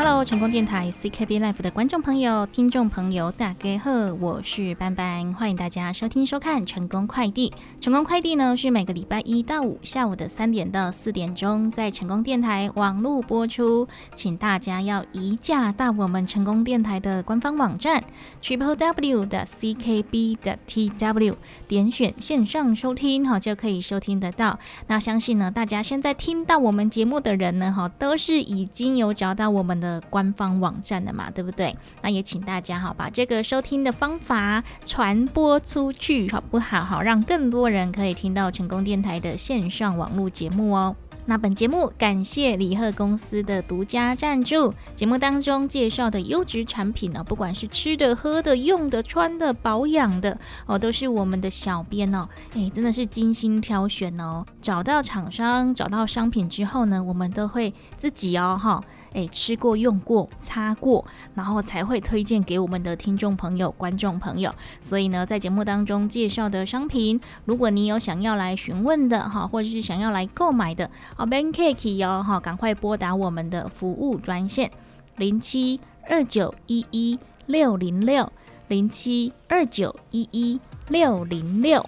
Hello，成功电台 CKB Life 的观众朋友、听众朋友，大家好，我是班班，欢迎大家收听收看《成功快递》。成功快递呢是每个礼拜一到五下午的三点到四点钟，在成功电台网络播出，请大家要移驾到我们成功电台的官方网站 triple w 的 ckb 的 tw，点选线上收听，哈就可以收听得到。那相信呢，大家现在听到我们节目的人呢，哈都是已经有找到我们的。的官方网站的嘛，对不对？那也请大家哈把这个收听的方法传播出去，好不好？好，让更多人可以听到成功电台的线上网络节目哦。那本节目感谢李贺公司的独家赞助，节目当中介绍的优质产品呢，不管是吃的、喝的、用的、穿的、保养的哦，都是我们的小编哦，哎，真的是精心挑选哦。找到厂商、找到商品之后呢，我们都会自己哦，哈。哎，吃过、用过、擦过，然后才会推荐给我们的听众朋友、观众朋友。所以呢，在节目当中介绍的商品，如果你有想要来询问的哈，或者是想要来购买的，哦，Bankcake 哦，哈，赶快拨打我们的服务专线零七二九一一六零六零七二九一一六零六。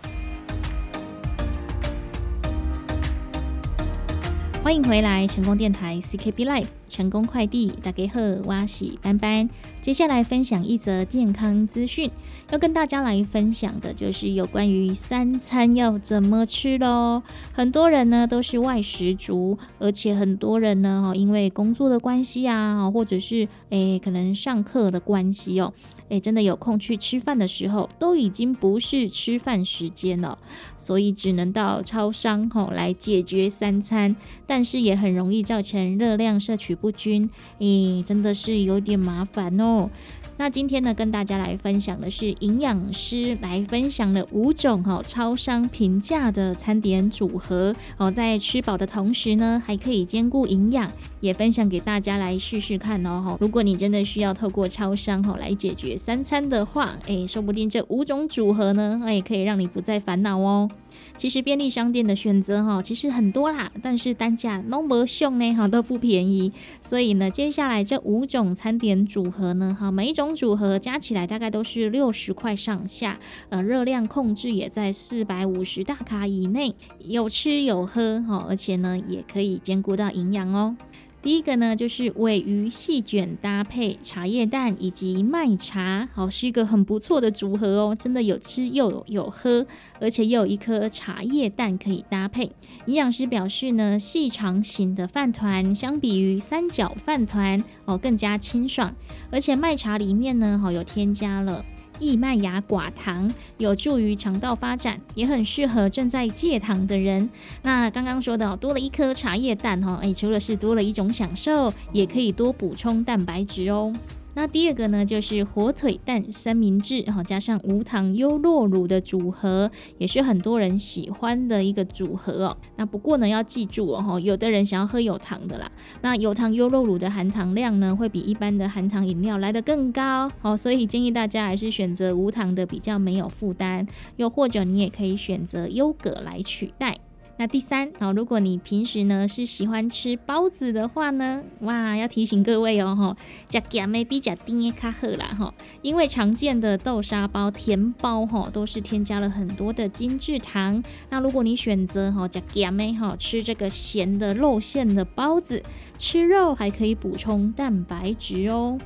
欢迎回来，成功电台 CKB Life 成功快递大家好，我是班班。接下来分享一则健康资讯，要跟大家来分享的就是有关于三餐要怎么吃喽。很多人呢都是外食族，而且很多人呢哈，因为工作的关系啊，或者是诶可能上课的关系哦。诶，真的有空去吃饭的时候，都已经不是吃饭时间了，所以只能到超商吼来解决三餐，但是也很容易造成热量摄取不均，诶，真的是有点麻烦哦。那今天呢，跟大家来分享的是营养师来分享了五种哈超商平价的餐点组合哦，在吃饱的同时呢，还可以兼顾营养，也分享给大家来试试看哦哈。如果你真的需要透过超商哈来解决三餐的话，哎，说不定这五种组合呢，哎，可以让你不再烦恼哦。其实便利商店的选择哈，其实很多啦，但是单价 no more 呢哈都不便宜，所以呢，接下来这五种餐点组合呢，哈，每一种组合加起来大概都是六十块上下，呃，热量控制也在四百五十大卡以内，有吃有喝哈，而且呢，也可以兼顾到营养哦。第一个呢，就是尾鱼细卷搭配茶叶蛋以及麦茶，好是一个很不错的组合哦，真的有吃又有有喝，而且又有一颗茶叶蛋可以搭配。营养师表示呢，细长型的饭团相比于三角饭团哦更加清爽，而且麦茶里面呢，好有添加了。益麦芽寡糖有助于肠道发展，也很适合正在戒糖的人。那刚刚说的多了一颗茶叶蛋哈，哎，除了是多了一种享受，也可以多补充蛋白质哦。那第二个呢，就是火腿蛋三明治，哈，加上无糖优酪乳的组合，也是很多人喜欢的一个组合哦。那不过呢，要记住哦，哈，有的人想要喝有糖的啦，那有糖优酪乳的含糖量呢，会比一般的含糖饮料来得更高，哦，所以建议大家还是选择无糖的，比较没有负担。又或者你也可以选择优格来取代。那第三啊，如果你平时呢是喜欢吃包子的话呢，哇，要提醒各位哦，哈，加咸没比加甜的卡好啦，哈，因为常见的豆沙包、甜包哈，都是添加了很多的精制糖。那如果你选择哈加咸没哈吃这个咸的肉馅的包子，吃肉还可以补充蛋白质哦。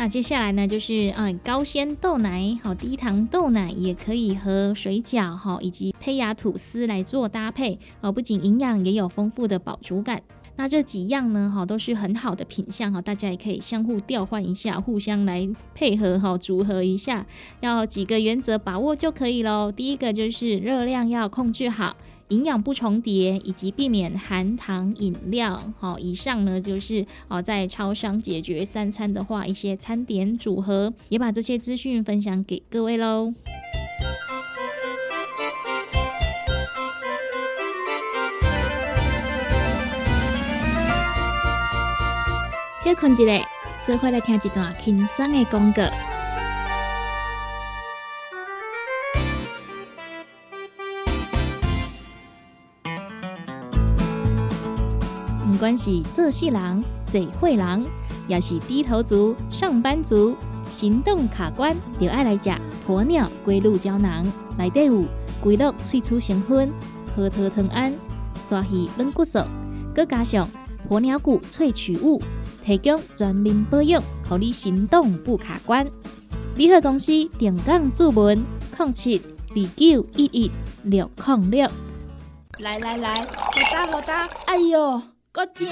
那接下来呢，就是嗯高纤豆奶，好低糖豆奶也可以和水饺哈以及胚芽吐司来做搭配，哦不仅营养，也有丰富的饱足感。那这几样呢，哈都是很好的品相哈，大家也可以相互调换一下，互相来配合哈，组合一下，要几个原则把握就可以喽。第一个就是热量要控制好。营养不重叠，以及避免含糖饮料。好，以上呢就是哦，在超商解决三餐的话，一些餐点组合，也把这些资讯分享给各位喽。休困一下，最后来听一段轻松的广告。不管是，做事人、嘴会郎，也是低头族、上班族，行动卡关，就爱来食鸵鸟龟鹿胶囊，内底有龟鹿萃取成分，核桃藤胺、刷鱼软骨素，佮加上鸵鸟骨萃取物，提供全面保养，让你行动不卡关。联合公司定岗注文：零七二九一一六零六。来来来，好打好打！哎哟，够痛！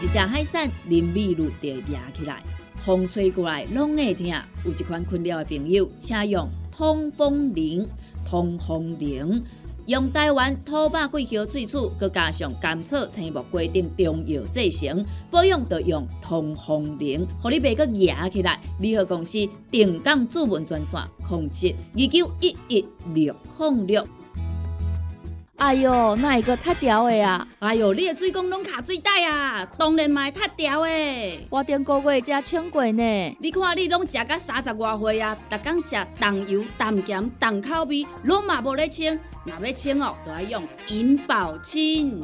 一只海扇淋米露就压起来，风吹过来拢会听。有一款困扰的朋友，请用通风铃。通风铃用台湾土白桂花萃取，佮加上甘草、青木规定中药制成，保养要用通风铃，互你袂佮压起来。联合公司定岗主文专线：控制二九一一六零六。哎哟，那一个太屌的啊！哎哟，你的水工拢卡水袋啊，当然嘛太屌的。我顶个月才称过呢。你看你拢食到三十外岁啊，逐工食重油、重咸、重口味，拢嘛无咧称。若要称哦，都要用银保清。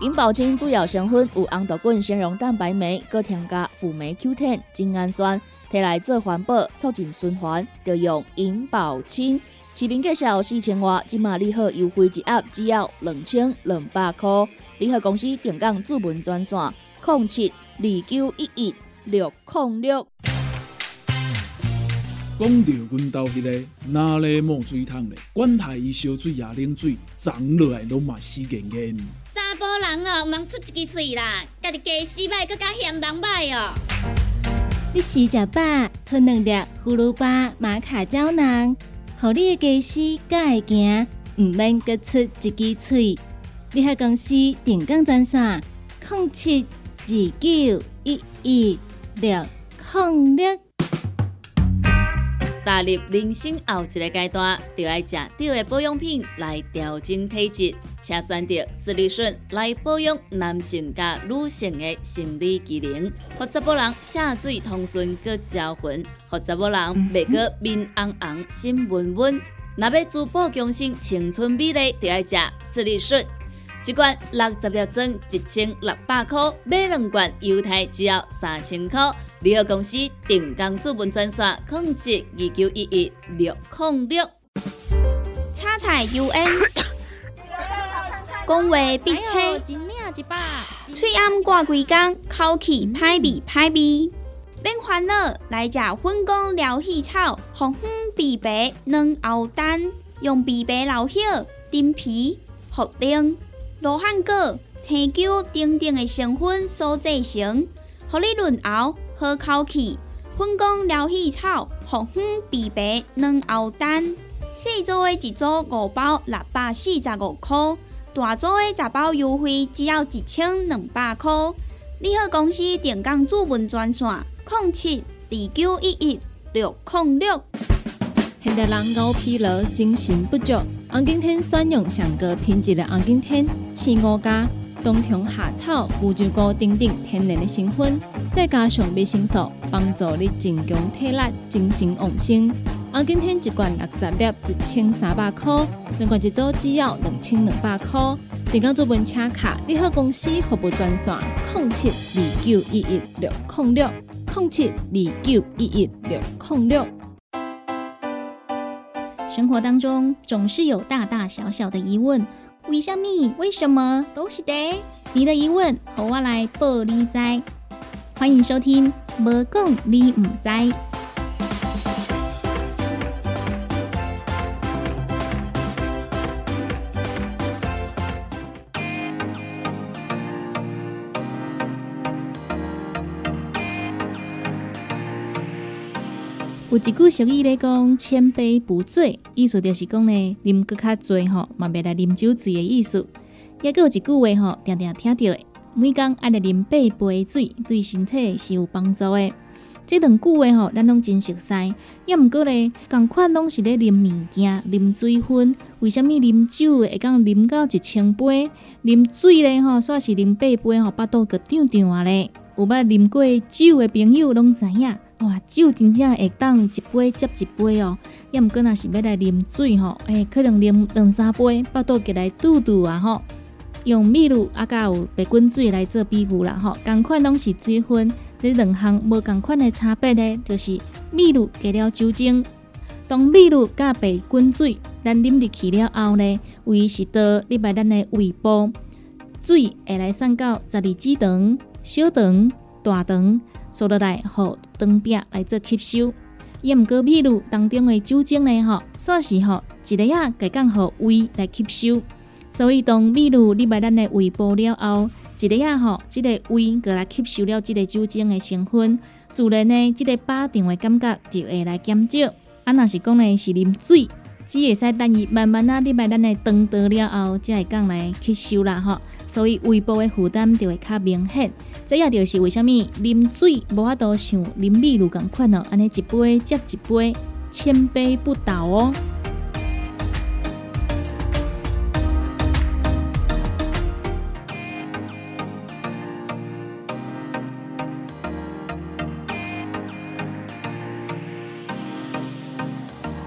银保清主要成分有红豆根、纤溶蛋白酶，搁添加辅酶 Q10、精氨酸，摕来做环保、促进循环，就用银保清。视频介绍四千瓦，今马利好优惠一盒只要两千两百块。利好公司定岗主文专线：零七二九一一六零六。讲到阮兜迄个哪里冒水桶咧？管他伊烧水也冷水，长落来拢嘛死严严。查甫人哦，毋通出一支喙啦，家己家洗歹，更加嫌人歹哦。你食食饱，吞两粒葫芦巴、玛卡胶囊。互你的家私才会行，毋免各出一支喙。你喺公司定岗专线：零七二九一一六零六。踏入人生后一个阶段，就要吃对的保养品来调整体质，请选择斯利顺来保养男性加女性的生理机能，或者某人下水通顺个招魂。或者某人袂过面红红、心温温，若要珠宝强身、青春美丽，就要食斯利顺。一罐六十粒装，一千六百块；买两罐，犹太只要三千块。联合公司定岗资本专线：控制二九一一六零六。叉彩 UN，讲话必切，嘴暗挂几工，口气歹味歹味。免烦恼，来食粉工疗气草，红粉枇杷软熬蛋，用枇杷老叶、丁皮、茯苓、罗汉果、青椒等等的成分所制成，互你润喉好口气。粉工疗气草，红粉枇杷软熬蛋，细组的一组五包六百四十五块，大组的十包优惠只要一千两百块。你好，公司电工主文专线。零七二九一一六零六。现代人熬疲劳、精神不足，红景天选用上个品质的红景天青五加冬虫夏草、乌鸡菇等等天然的成分，再加上维生素，帮助你增强体力、精神旺盛。红景天一罐六十粒，一千三百块；两罐一组只要两千两百块。电工做本车卡，你好公司服务专线：零七二九一一六零六。零七二九一一六零六。生活当中总是有大大小小的疑问，为什么？为什么？都是的。你的疑问，和我来报你知。欢迎收听《无讲你唔知》。有一句俗语咧讲，千杯不醉，意思就是讲咧，啉搁较醉吼，嘛袂来啉酒醉的意思。也有一句话吼，常常听到的，每工爱来啉八杯水，对身体是有帮助的。这两句话吼，咱拢真熟悉。也毋过咧，共款拢是咧啉物件、啉水分，为虾米啉酒会讲啉到一千杯，啉水咧吼，煞是啉八杯吼，巴肚个胀胀啊咧。有捌啉过酒的朋友拢知影。哇，酒真正会当一杯接一杯哦，要毋过若是要来啉水吼，诶，可能啉两三杯，腹肚过来肚肚啊吼。用秘鲁啊，甲有白滚水来做比喻啦吼，共款拢是水分，这两项无共款的差别呢，就是秘鲁加了酒精。当秘鲁甲白滚水咱啉入去了后呢，胃是到入来咱的胃部，水会来送到十二指肠、小肠、大肠，坐落来互当壁来做吸收。也毋过秘鲁当中的酒精呢，吼，煞是吼一个啊，会讲互胃来吸收。所以当秘鲁入来咱的胃部了后，一个啊吼，即个胃过来吸收了即个酒精的成分，自然呢，即个饱胀的感觉就会来减少。啊，若是讲呢是啉水，只会使等伊慢慢啊你把咱的肠道了后，才会讲来吸收啦吼。所以胃部的负担就会较明显。这也就是为虾米啉水无法度像啉米露共款哦，安尼一杯接一杯，千杯不倒哦。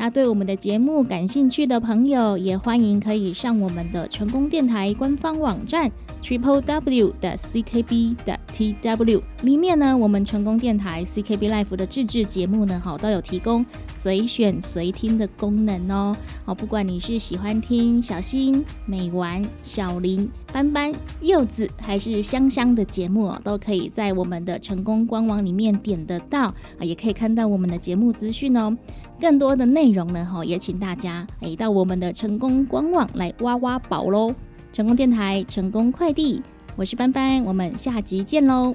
那对我们的节目感兴趣的朋友，也欢迎可以上我们的成功电台官方网站 triple w 的 ckb 的 tw 里面呢，我们成功电台 ckb life 的自制节目呢，好都有提供随选随听的功能哦。好，不管你是喜欢听小新、美丸、小林、斑斑、柚子，还是香香的节目哦，都可以在我们的成功官网里面点得到啊，也可以看到我们的节目资讯哦。更多的内容呢，哈，也请大家诶到我们的成功官网来挖挖宝喽！成功电台，成功快递，我是斑斑，我们下集见喽！